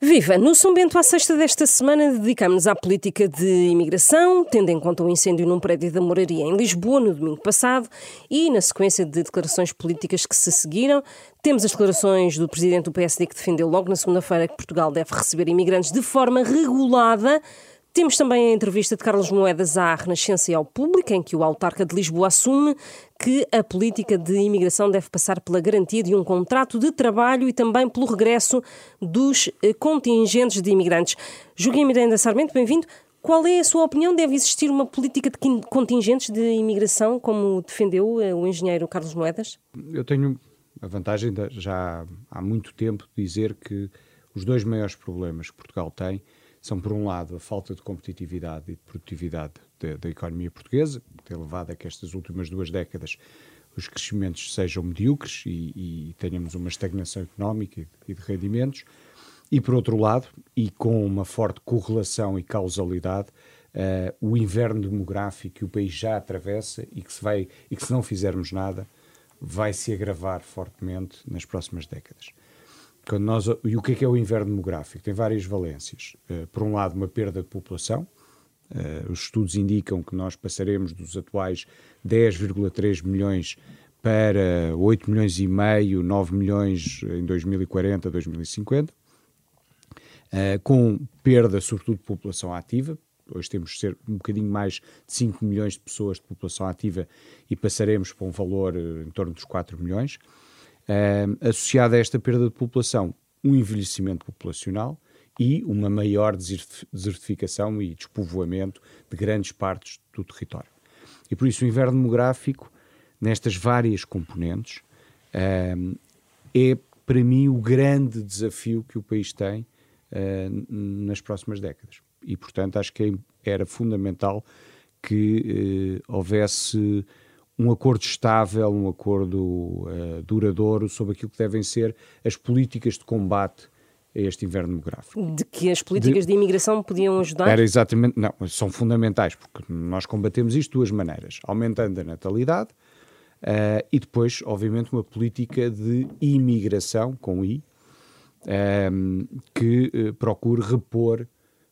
Viva! No São Bento, à sexta desta semana, dedicamos-nos à política de imigração, tendo em conta o incêndio num prédio da moraria em Lisboa no domingo passado e na sequência de declarações políticas que se seguiram. Temos as declarações do presidente do PSD que defendeu logo na segunda-feira que Portugal deve receber imigrantes de forma regulada. Temos também a entrevista de Carlos Moedas à Renascença e ao Público, em que o autarca de Lisboa assume que a política de imigração deve passar pela garantia de um contrato de trabalho e também pelo regresso dos eh, contingentes de imigrantes. Joaquim Miranda Sarmento, bem-vindo. Qual é a sua opinião? Deve existir uma política de contingentes de imigração, como defendeu eh, o engenheiro Carlos Moedas? Eu tenho a vantagem de, já há muito tempo de dizer que os dois maiores problemas que Portugal tem são, por um lado, a falta de competitividade e de produtividade da, da economia portuguesa, que tem levado a que estas últimas duas décadas os crescimentos sejam medíocres e, e tenhamos uma estagnação económica e de rendimentos. E, por outro lado, e com uma forte correlação e causalidade, uh, o inverno demográfico que o país já atravessa e que, se vai, e que, se não fizermos nada, vai se agravar fortemente nas próximas décadas. Quando nós, e o que é, que é o inverno demográfico? Tem várias valências. Uh, por um lado, uma perda de população. Uh, os estudos indicam que nós passaremos dos atuais 10,3 milhões para 8 milhões e meio, 9 milhões em 2040, 2050, uh, com perda, sobretudo, de população ativa. Hoje temos ser um bocadinho mais de 5 milhões de pessoas de população ativa e passaremos para um valor em torno dos 4 milhões uh, associada a esta perda de população, um envelhecimento populacional e uma maior desertificação e despovoamento de grandes partes do território. E por isso o inverno demográfico, nestas várias componentes, uh, é para mim o grande desafio que o país tem uh, nas próximas décadas. E portanto acho que era fundamental que houvesse um acordo estável, um acordo uh, duradouro sobre aquilo que devem ser as políticas de combate a este inverno demográfico. De que as políticas de, de imigração podiam ajudar? Era exatamente, não, são fundamentais, porque nós combatemos isto de duas maneiras, aumentando a natalidade uh, e depois, obviamente, uma política de imigração, com I, ehm, que uh, procure repor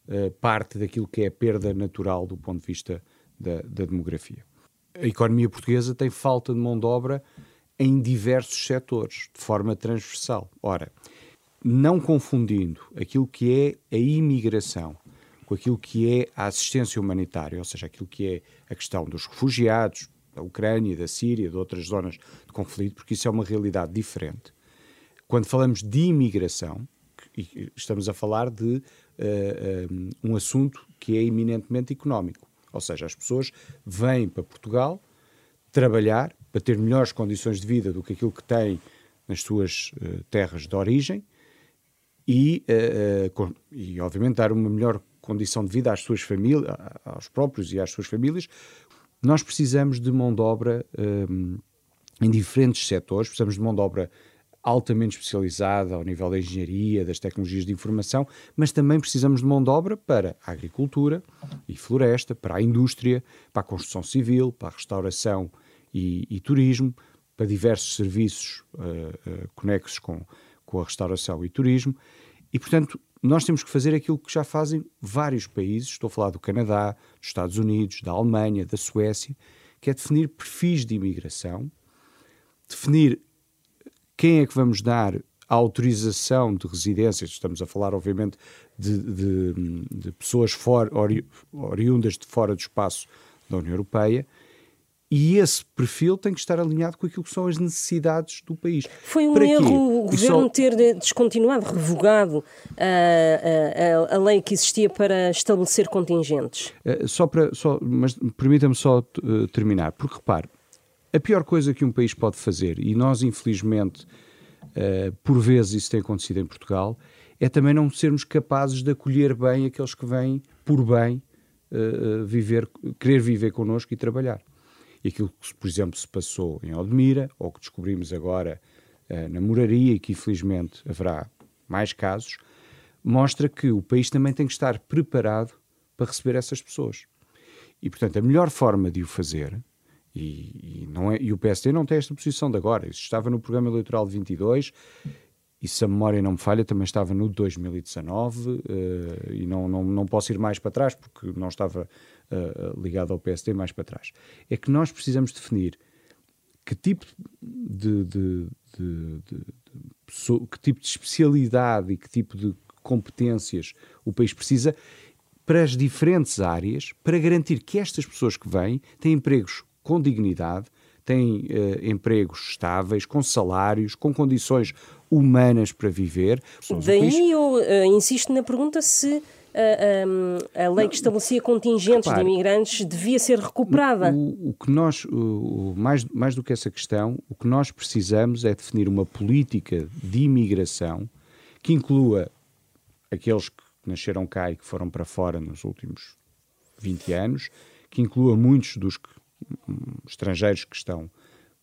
uh, parte daquilo que é a perda natural do ponto de vista da, da demografia a economia portuguesa tem falta de mão de obra em diversos setores, de forma transversal. Ora, não confundindo aquilo que é a imigração com aquilo que é a assistência humanitária, ou seja, aquilo que é a questão dos refugiados da Ucrânia, da Síria, de outras zonas de conflito, porque isso é uma realidade diferente. Quando falamos de imigração, estamos a falar de uh, um assunto que é eminentemente económico. Ou seja, as pessoas vêm para Portugal trabalhar para ter melhores condições de vida do que aquilo que têm nas suas uh, terras de origem e, uh, com, e, obviamente, dar uma melhor condição de vida às suas famílias, aos próprios e às suas famílias. Nós precisamos de mão de obra um, em diferentes setores, precisamos de mão de obra altamente especializada ao nível da engenharia, das tecnologias de informação, mas também precisamos de mão de obra para a agricultura e floresta, para a indústria, para a construção civil, para a restauração e, e turismo, para diversos serviços uh, uh, conexos com, com a restauração e turismo. E, portanto, nós temos que fazer aquilo que já fazem vários países, estou a falar do Canadá, dos Estados Unidos, da Alemanha, da Suécia, que é definir perfis de imigração, definir quem é que vamos dar a autorização de residências? Estamos a falar, obviamente, de, de, de pessoas for, ori, oriundas de fora do espaço da União Europeia. E esse perfil tem que estar alinhado com aquilo que são as necessidades do país. Foi um para erro quê? o governo só... ter descontinuado, revogado a, a, a, lei que existia para estabelecer contingentes. Só para, só, mas permita-me só terminar, porque repare, a pior coisa que um país pode fazer, e nós, infelizmente, uh, por vezes isso tem acontecido em Portugal, é também não sermos capazes de acolher bem aqueles que vêm por bem uh, viver, querer viver connosco e trabalhar. E aquilo que, por exemplo, se passou em Odmira, ou que descobrimos agora uh, na Moraria, e que infelizmente haverá mais casos, mostra que o país também tem que estar preparado para receber essas pessoas. E, portanto, a melhor forma de o fazer e, e, não é, e o PSD não tem esta posição de agora. Isso estava no programa eleitoral de 22 e se a memória não me falha, também estava no 2019 uh, e não, não, não posso ir mais para trás porque não estava uh, ligado ao PSD mais para trás. É que nós precisamos definir que tipo de, de, de, de, que tipo de especialidade e que tipo de competências o país precisa para as diferentes áreas para garantir que estas pessoas que vêm têm empregos com dignidade, têm uh, empregos estáveis, com salários, com condições humanas para viver. Daí eu uh, insisto na pergunta se a, a, a lei que estabelecia contingentes Repare, de imigrantes devia ser recuperada. O, o que nós, o, mais, mais do que essa questão, o que nós precisamos é definir uma política de imigração que inclua aqueles que nasceram cá e que foram para fora nos últimos 20 anos, que inclua muitos dos que, estrangeiros que estão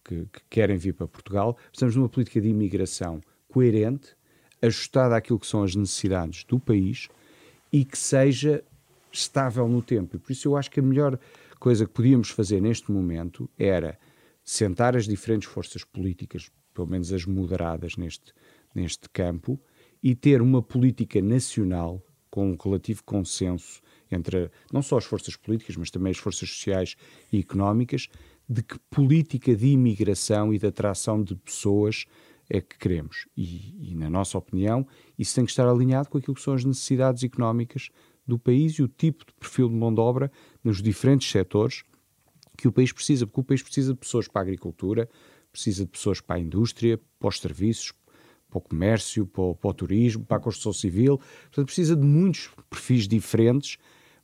que, que, querem vir para Portugal. Precisamos de uma política de imigração coerente, ajustada àquilo que são as necessidades do país e que seja estável no tempo. E por isso eu acho que a melhor coisa que podíamos fazer neste momento era sentar as diferentes forças políticas, pelo menos as moderadas neste, neste campo, e ter uma política nacional com um relativo consenso entre não só as forças políticas, mas também as forças sociais e económicas, de que política de imigração e de atração de pessoas é que queremos. E, e, na nossa opinião, isso tem que estar alinhado com aquilo que são as necessidades económicas do país e o tipo de perfil de mão de obra nos diferentes setores que o país precisa, porque o país precisa de pessoas para a agricultura, precisa de pessoas para a indústria, para os serviços, para o comércio, para o, para o turismo, para a construção civil. Portanto, precisa de muitos perfis diferentes,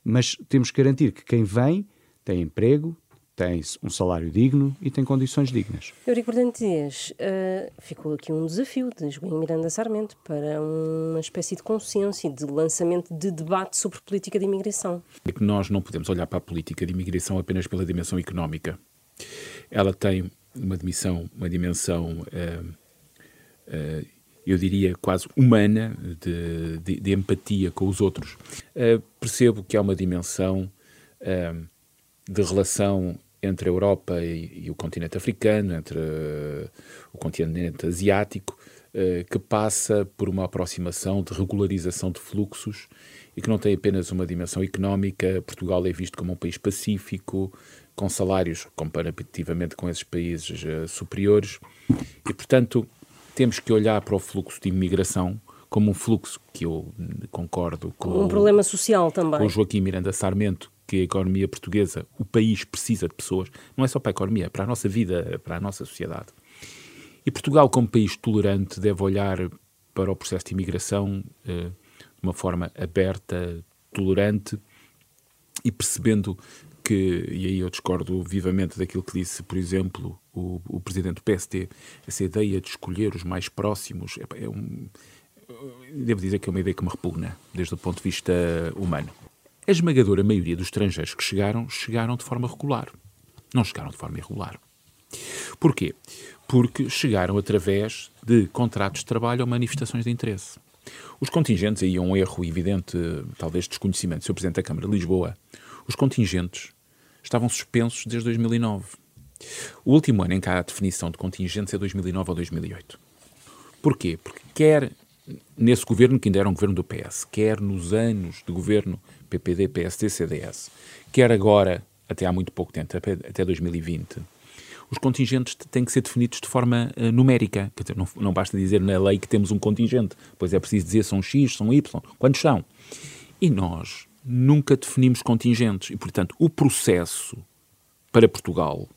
mas temos que garantir que quem vem tem emprego, tem um salário digno e tem condições dignas. Eurico Dias, uh, ficou aqui um desafio de João Miranda Sarmento para uma espécie de consenso e de lançamento de debate sobre política de imigração. É que nós não podemos olhar para a política de imigração apenas pela dimensão económica. Ela tem uma dimensão, uma dimensão uh, uh, eu diria, quase humana, de, de, de empatia com os outros. Percebo que há uma dimensão de relação entre a Europa e, e o continente africano, entre uh, o continente asiático, uh, que passa por uma aproximação de regularização de fluxos e que não tem apenas uma dimensão económica. Portugal é visto como um país pacífico, com salários comparativamente com esses países uh, superiores, e portanto temos que olhar para o fluxo de imigração como um fluxo que eu concordo com um problema social também. Com Joaquim Miranda Sarmento, que a economia portuguesa, o país precisa de pessoas, não é só para a economia, é para a nossa vida, para a nossa sociedade. E Portugal, como país tolerante, deve olhar para o processo de imigração eh, de uma forma aberta, tolerante e percebendo que, e aí eu discordo vivamente daquilo que disse, por exemplo, o, o presidente do PST, essa ideia de escolher os mais próximos, é, é um, devo dizer que é uma ideia que me repugna, desde o ponto de vista humano. A esmagadora maioria dos estrangeiros que chegaram, chegaram de forma regular. Não chegaram de forma irregular. Porquê? Porque chegaram através de contratos de trabalho ou manifestações de interesse. Os contingentes, aí é um erro evidente, talvez desconhecimento Sr. Presidente da Câmara de Lisboa, os contingentes estavam suspensos desde 2009. O último ano em que há a definição de contingentes é 2009 ou 2008. Porquê? Porque quer nesse governo, que ainda era um governo do PS, quer nos anos de governo PPD, PSD, CDS, quer agora, até há muito pouco tempo, até 2020, os contingentes têm que ser definidos de forma uh, numérica. Quer dizer, não, não, basta dizer na lei que temos um contingente, pois é preciso dizer são X, são Y, quantos são. E nós nunca definimos contingentes. E, portanto, o processo para Portugal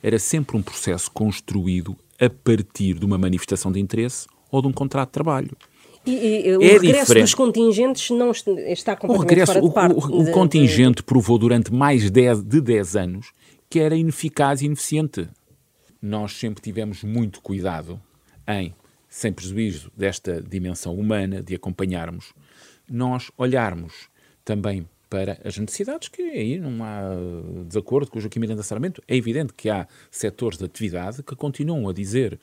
era sempre um processo construído a partir de uma manifestação de interesse ou de um contrato de trabalho. E, e o é regresso diferente. dos contingentes não está completamente o regresso, fora de parte. O, o, o contingente de... provou durante mais de 10 anos que era ineficaz e ineficiente. Nós sempre tivemos muito cuidado em, sem prejuízo desta dimensão humana, de acompanharmos, nós olharmos também para as necessidades, que aí não há desacordo com o Joaquim Miranda Sarmento. É evidente que há setores de atividade que continuam a dizer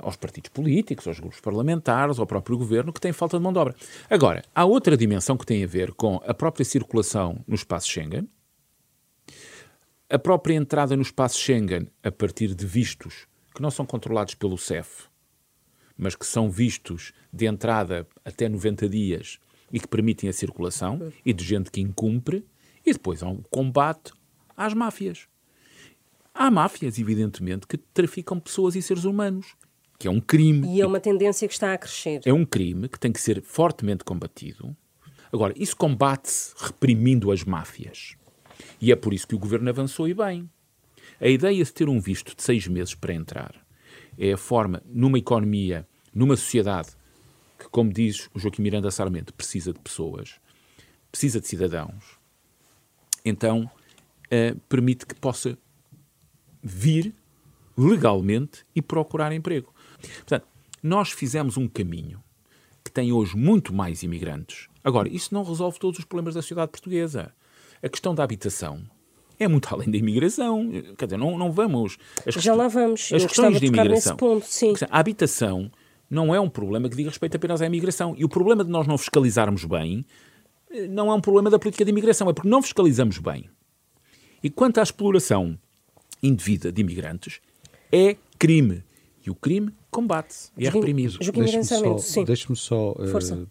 aos partidos políticos, aos grupos parlamentares, ao próprio governo, que tem falta de mão de obra. Agora, há outra dimensão que tem a ver com a própria circulação no espaço Schengen, a própria entrada no espaço Schengen a partir de vistos que não são controlados pelo CEF, mas que são vistos de entrada até 90 dias e que permitem a circulação, e de gente que incumpre, e depois há um combate às máfias. Há máfias, evidentemente, que traficam pessoas e seres humanos, que é um crime. E é uma tendência que está a crescer. É um crime que tem que ser fortemente combatido. Agora, isso combate-se reprimindo as máfias. E é por isso que o governo avançou e bem. A ideia de ter um visto de seis meses para entrar é a forma, numa economia, numa sociedade que, como diz o Joaquim Miranda Sarmento, precisa de pessoas, precisa de cidadãos, então uh, permite que possa vir legalmente e procurar emprego. Portanto, nós fizemos um caminho que tem hoje muito mais imigrantes. Agora, isso não resolve todos os problemas da sociedade portuguesa. A questão da habitação é muito além da imigração. Quer dizer, não, não vamos. Já lá vamos. As Eu questões de imigração. Ponto, sim. A habitação não é um problema que diga respeito apenas à imigração. E o problema de nós não fiscalizarmos bem eh, não é um problema da política de imigração, é porque não fiscalizamos bem. E quanto à exploração indevida de imigrantes, é crime. E o crime combate-se e é reprimido. Deixe-me só, deixe só uh,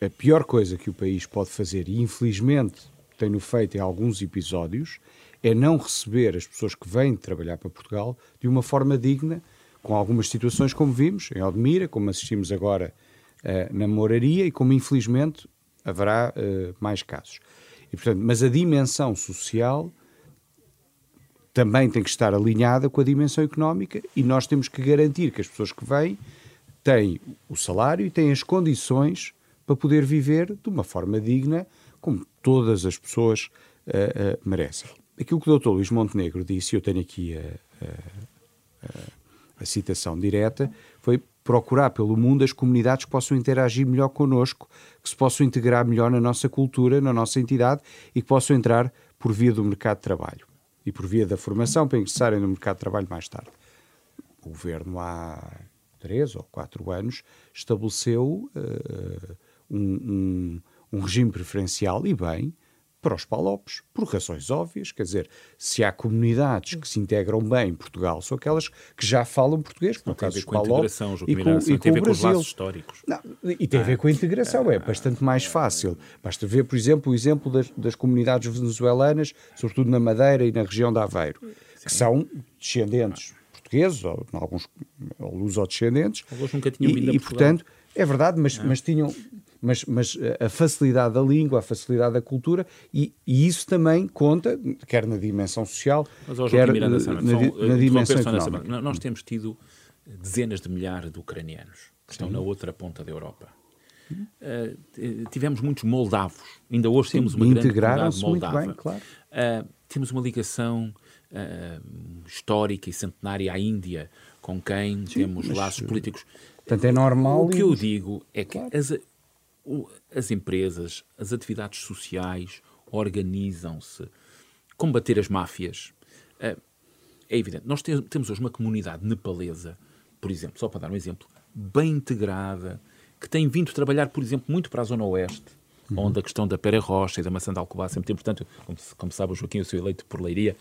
a pior coisa que o país pode fazer, e infelizmente tem-no feito em alguns episódios, é não receber as pessoas que vêm trabalhar para Portugal de uma forma digna, com algumas situações como vimos em Odmira, como assistimos agora uh, na Moraria e como infelizmente haverá uh, mais casos. E, portanto, mas a dimensão social também tem que estar alinhada com a dimensão económica e nós temos que garantir que as pessoas que vêm têm o salário e têm as condições para poder viver de uma forma digna, como todas as pessoas uh, uh, merecem. Aquilo que o Dr. Luís Montenegro disse, eu tenho aqui a, a, a, citação direta, foi procurar pelo mundo as comunidades que possam interagir melhor connosco, que se possam integrar melhor na nossa cultura, na nossa entidade e que possam entrar por via do mercado de trabalho e por via da formação para ingressarem no mercado de trabalho mais tarde. O governo há três ou quatro anos estabeleceu uh, um, um, um, regime preferencial e bem para os palopes, por razões óbvias, quer dizer, se há comunidades que se integram bem em Portugal, são aquelas que já falam português, por caso dos palopes e com, e com o Brasil. históricos. Não, e tem a ver com a integração, é bastante mais fácil. Basta ver, por exemplo, o exemplo das, das comunidades venezuelanas, sobretudo na Madeira e na região de Aveiro, Sim. que são descendentes portugueses, ou alguns ou luso-descendentes. Alguns nunca tinham vindo e, e portanto, é verdade, mas, mas tinham mas, mas a facilidade da língua, a facilidade da cultura, e, e isso também conta, quer na dimensão social, quer na, na, na dimensão económica. Nós temos tido dezenas de milhares de ucranianos que estão Sim. na outra ponta da Europa. Uh, tivemos muitos moldavos, ainda hoje Sim, temos uma grande comunidade moldava. Bem, claro. uh, temos uma ligação uh, histórica e centenária à Índia, com quem Sim, temos laços políticos. Portanto, é normal. O que eu digo é que claro. as, as empresas, as atividades sociais organizam-se. Combater as máfias. Eh, é evidente. Nós temos hoje uma comunidade nepalesa, por exemplo, só para dar um exemplo, bem integrada, que tem vindo trabalhar, por exemplo, muito para a Zona Oeste, uhum. onde a questão da pera rocha e da maçã de Alcobar é muito importante. Como, como sabe, o Joaquim, eu sou eleito por Leiria,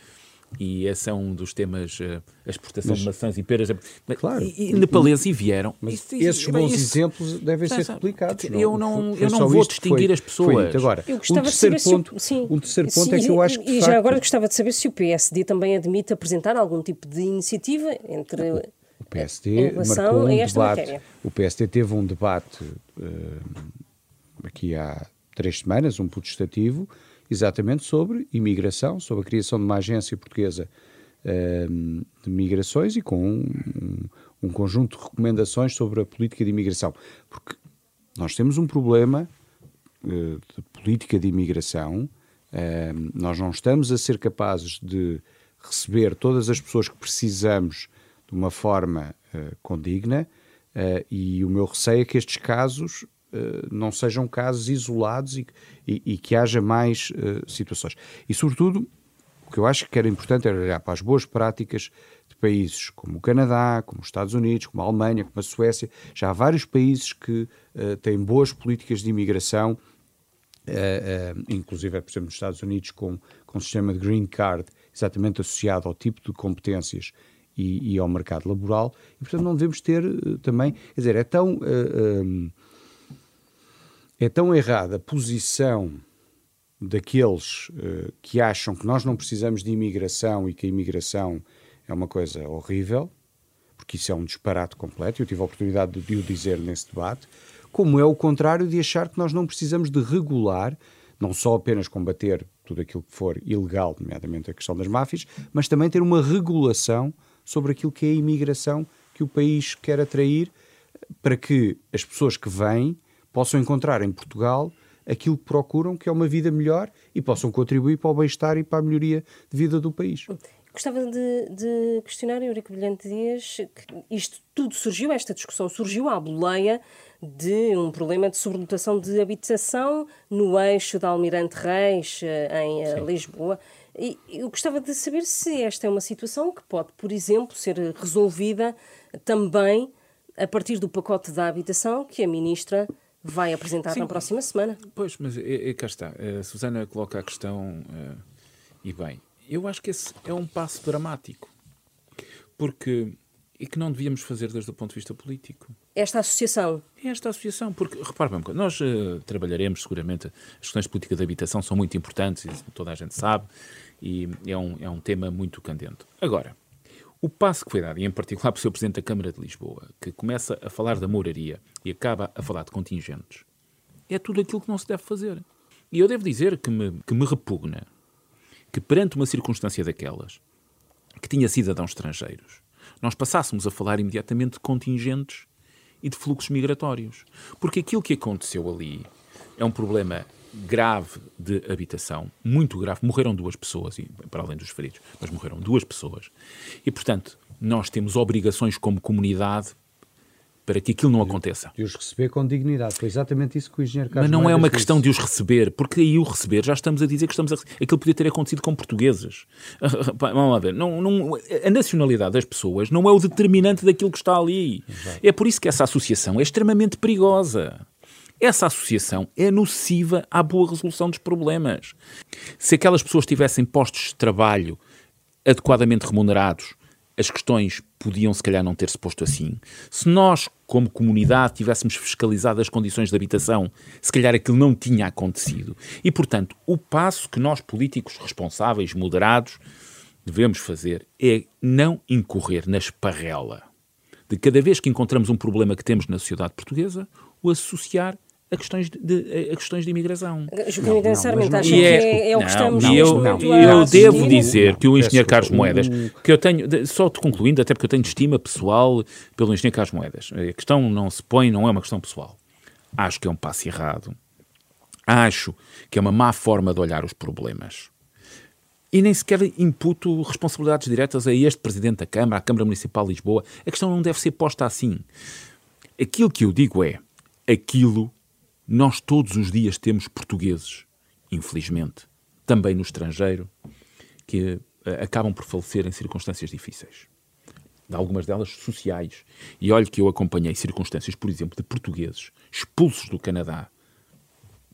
e esse é um dos temas, uh, a exportação mas, de maçãs e peras. Claro. E, e nepaleses e vieram. Mas isso, esses bons isso, exemplos devem ser replicados. Eu não, foi, eu não vou distinguir foi, as pessoas. Agora, eu gostava um terceiro de saber ponto, se o, sim, um terceiro ponto é sim, é que eu acho que. E já facto, agora gostava de saber se o PSD também admite apresentar algum tipo de iniciativa entre. O PSD marcou um debate. Matéria. O PSD teve um debate uh, aqui há três semanas, um protestativo exatamente sobre imigração, sobre a criação de uma agência portuguesa uh, de migrações e com um, um, conjunto de recomendações sobre a política de imigração. Porque nós temos um problema uh, de política de imigração, uh, nós não estamos a ser capazes de receber todas as pessoas que precisamos de uma forma eh, condigna. E o meu receio é que estes casos eh, não sejam casos isolados e, e, e que haja mais uh, situações. E, sobretudo, o que eu acho que era importante era olhar para as boas práticas de países como o Canadá, como os Estados Unidos, como a Alemanha, como a Suécia. Já há vários países que uh, têm boas políticas de imigração, uh, inclusive, por exemplo, nos Estados Unidos, com, com o sistema de Green Card, exatamente associado ao tipo de competências e, e, ao mercado laboral, e portanto não devemos ter uh, também, quer dizer, é tão, uh, um, é tão errada a posição daqueles uh, que acham que nós não precisamos de imigração e que a imigração é uma coisa horrível, porque isso é um disparate completo, eu tive a oportunidade de o dizer nesse debate, como é o contrário de achar que nós não precisamos de regular, não só apenas combater tudo aquilo que for ilegal, nomeadamente a questão das máfias, mas também ter uma regulação sobre aquilo que é a imigração que o país quer atrair, para que as pessoas que vêm possam encontrar em Portugal aquilo que procuram, que é uma vida melhor, e possam contribuir para o bem-estar e para a melhoria de vida do país. Gostava de, de questionar, Eurico Brilhante Dias, que isto tudo surgiu, esta discussão surgiu à boleia de um problema de sobrelotação de habitação no eixo da Almirante Reis, eh, em eh, Sim. Lisboa. E eu gostava de saber se esta é uma situação que pode, por exemplo, ser resolvida também a partir do pacote da habitação que a Ministra vai apresentar Sim. na próxima semana. Pois, mas é, é, cá está. A Susana coloca a questão, uh, e bem, eu acho que esse é um passo dramático. Porque. E que não devíamos fazer desde o ponto de vista político. Esta associação? Esta associação, porque, repare bem, nós uh, trabalharemos seguramente, as questões de política de habitação são muito importantes, isso toda a gente sabe, e é um, é um tema muito candente. Agora, o passo que foi dado, e em particular pelo Sr. Presidente da Câmara de Lisboa, que começa a falar da moraria e acaba a falar de contingentes, é tudo aquilo que não se deve fazer. E eu devo dizer que me, que me repugna que, perante uma circunstância daquelas, que tinha cidadãos estrangeiros, nós passássemos a falar imediatamente de contingentes e de fluxos migratórios. Porque aquilo que aconteceu ali é um problema grave de habitação, muito grave. Morreram duas pessoas, para além dos feridos, mas morreram duas pessoas. E, portanto, nós temos obrigações como comunidade para que aquilo não aconteça. De os receber com dignidade. Foi exatamente isso que o engenheiro Carlos Mas não é uma questão de os receber, porque aí o receber, já estamos a dizer que estamos a Aquilo podia ter acontecido com portugueses. Vamos lá ver. Não, não, a nacionalidade das pessoas não é o determinante daquilo que está ali. Exato. É por isso que essa associação é extremamente perigosa. Essa associação é nociva à boa resolução dos problemas. Se aquelas pessoas tivessem postos de trabalho adequadamente remunerados, as questões podiam se calhar não ter-se posto assim. Se nós, como comunidade, tivéssemos fiscalizado as condições de habitação, se calhar aquilo não tinha acontecido. E, portanto, o passo que nós, políticos responsáveis, moderados, devemos fazer é não incorrer na esparrela de cada vez que encontramos um problema que temos na sociedade portuguesa, o associar a questões de, a questões de imigração. Não, Sarmento, acha que é, é, o que estamos não, eu, não, eu devo dizer que o engenheiro Carlos Moedas, que eu tenho, só te concluindo, até porque eu tenho estima pessoal pelo engenheiro Carlos Moedas, a questão não se põe, não é uma questão pessoal. Acho que é um passo errado. Acho que é uma má forma de olhar os problemas. E nem sequer imputo responsabilidades diretas a este Presidente da Câmara, à Câmara Municipal de Lisboa. A questão não deve ser posta assim. Aquilo que eu digo é, aquilo nós todos os dias temos portugueses, infelizmente, também no estrangeiro, que uh, acabam por falecer em circunstâncias difíceis. Algumas delas sociais. E olhe que eu acompanhei circunstâncias, por exemplo, de portugueses expulsos do Canadá,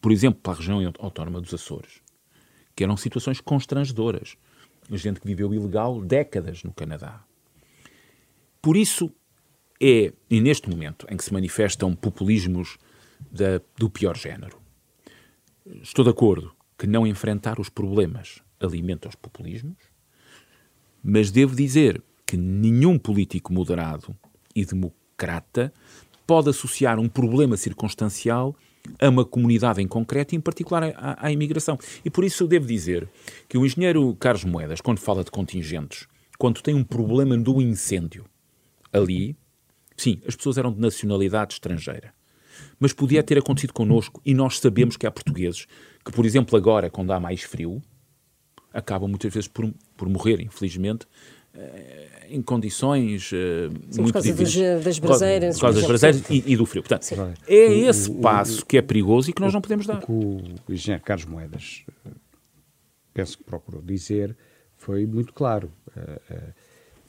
por exemplo, para a região autónoma dos Açores, que eram situações constrangedoras. Gente que viveu ilegal décadas no Canadá. Por isso é, e neste momento em que se manifestam populismos da, do pior género. Estou de acordo que não enfrentar os problemas alimenta os populismos, mas devo dizer que nenhum político moderado e democrata pode associar um problema circunstancial a uma comunidade em concreto, e em particular à, imigração. E por isso eu devo dizer que o engenheiro Carlos Moedas, quando fala de contingentes, quando tem um problema do incêndio ali, sim, as pessoas eram de nacionalidade estrangeira mas podia ter acontecido connosco e nós sabemos que há portugueses que, por exemplo, agora, quando há mais frio, acabam muitas vezes por, por morrer, infelizmente, eh, em condições uh, Sim, muito por causa difíceis. das braseiras. Por causa das braseiras e, e, do frio. Portanto, Sim. é esse o, passo o, que é perigoso e que nós não podemos dar. O que o engenheiro Carlos Moedas, eh, penso que procurou dizer, foi muito claro. Uh, uh,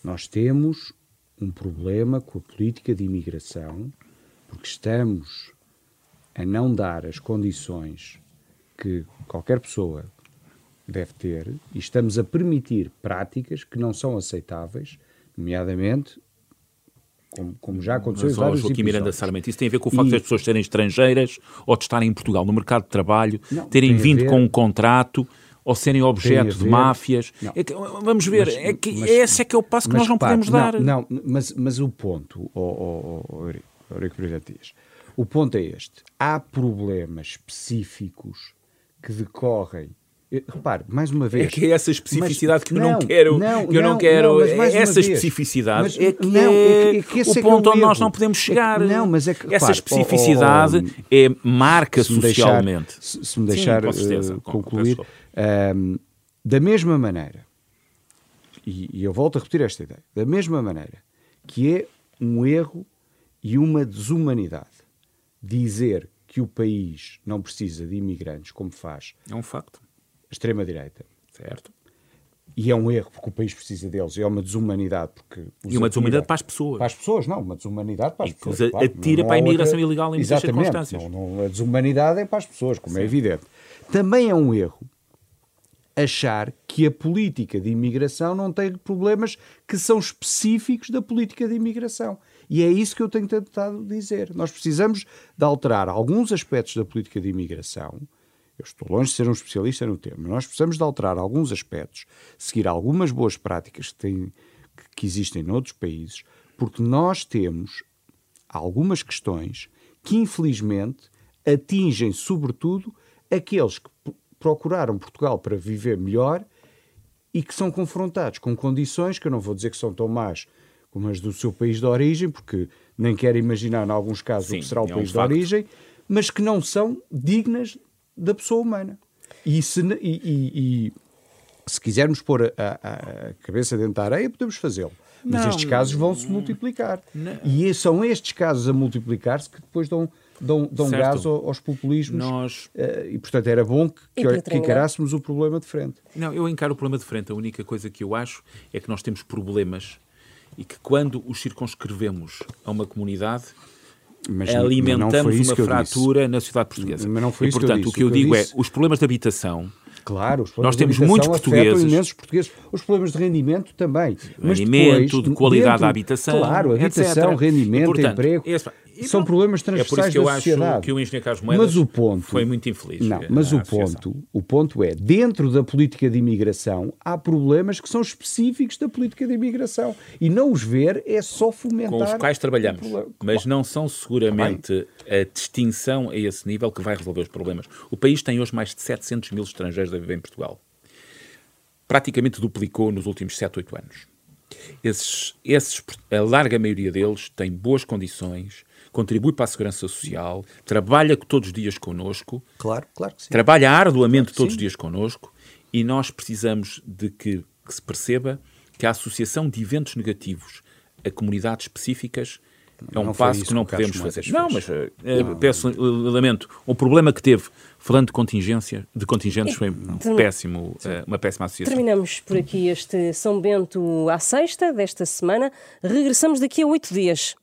nós temos um problema com a política de imigração porque estamos a não dar as condições que qualquer pessoa deve ter e estamos a permitir práticas que não são aceitáveis nomeadamente como, como, já aconteceu Mas, em vários Joaquim Miranda Sarmento, isso tem a ver com o facto e... das pessoas serem estrangeiras ou de estarem em Portugal no mercado de trabalho, não, terem vindo ver... com um contrato ou serem objeto de máfias. É que, vamos ver, mas, é que mas, esse é que é o passo que nós não podemos dar. Não, mas, mas o ponto, oh, oh, oh, Eurico Dias, o ponto é este. Há problemas específicos que decorrem Repare, mais uma vez. É que é essa especificidade mas, que eu não, não quero. Não, que eu não, não quero. Não, essa especificidade é que não, é, é, que o é ponto é onde nós não podemos chegar. É não, mas é que. Repare, essa especificidade oh, oh, é marca se socialmente. Deixar, se, me deixar Sim, uh, concluir, um, da mesma maneira, e, e eu volto a repetir esta ideia, da mesma maneira que é um erro e uma desumanidade dizer que o país não precisa de imigrantes, como faz. É um facto extrema-direita. Certo. E é um erro, porque o país precisa deles. É uma desumanidade. Porque e uma desumanidade para as pessoas. Para as pessoas, não. Uma desumanidade para as e pessoas. Claro, atira não, para a imigração outra... ilegal em muitas circunstâncias. Não, não, a desumanidade é para as pessoas, como é Sim. é evidente. Também é um erro achar que a política de imigração não tem problemas que são específicos da política de imigração. E é isso que eu tenho tentado dizer. Nós precisamos de alterar alguns aspectos da política de imigração eu estou longe de ser um especialista no tema. Nós precisamos de alterar alguns aspectos, seguir algumas boas práticas que, têm, que existem noutros países, porque nós temos algumas questões que, infelizmente, atingem, sobretudo, aqueles que procuraram Portugal para viver melhor e que são confrontados com condições que eu não vou dizer que são tão más como as do seu país de origem, porque nem quero imaginar, em alguns casos, Sim, o que será o é país um de origem, mas que não são dignas da pessoa humana. E se, e, e, e, se quisermos pôr a, a, a, cabeça dentro da areia, podemos fazê-lo. Mas não, estes casos vão se multiplicar. Não. E são estes casos a multiplicar-se que depois dão, dão, dão gás aos populismos. Nós... Uh, e, portanto, era bom que, que, que encarássemos o problema de frente. Não, eu encaro o problema de frente. A única coisa que eu acho é que nós temos problemas e que quando os circunscrevemos a uma comunidade mas alimentamos uma fratura na sociedade portuguesa. Mas não foi e, isso portanto, que eu disse. o que eu, digo é, disse... é, os problemas de habitação Claro, os Nós temos muitos portugueses. imensos portugueses. Os problemas de rendimento também. Rendimento, depois, de qualidade dentro, da habitação. Claro, habitação, etc. rendimento, e, portanto, emprego. Esse, são problemas transversais é por isso que eu da sociedade. acho que o engenheiro Carlos Moedas mas o ponto, foi muito infeliz. Não, mas o ponto, o ponto é, dentro da política de imigração, há problemas que são específicos da política de imigração. E não os ver é só fomentar... Com os quais trabalhamos. Mas não são seguramente a distinção a esse nível que vai resolver os problemas. O país tem hoje mais de 700 mil estrangeiros a viver em Portugal. Praticamente duplicou nos últimos 7, 8 anos. Esses, esses, a larga maioria deles tem boas condições, contribui para a segurança social, trabalha todos os dias connosco. Claro, claro que sim. Trabalha arduamente claro todos sim. os dias connosco e nós precisamos de que, que se perceba que a associação de eventos negativos a comunidades específicas é um passo que não podemos fazer. Não, mas uh, não. peço, uh, lamento. O problema que teve, falando de contingência, de contingentes, foi não. péssimo, uh, uma péssima associação. Terminamos por aqui este São Bento à sexta desta semana. Regressamos daqui a oito dias.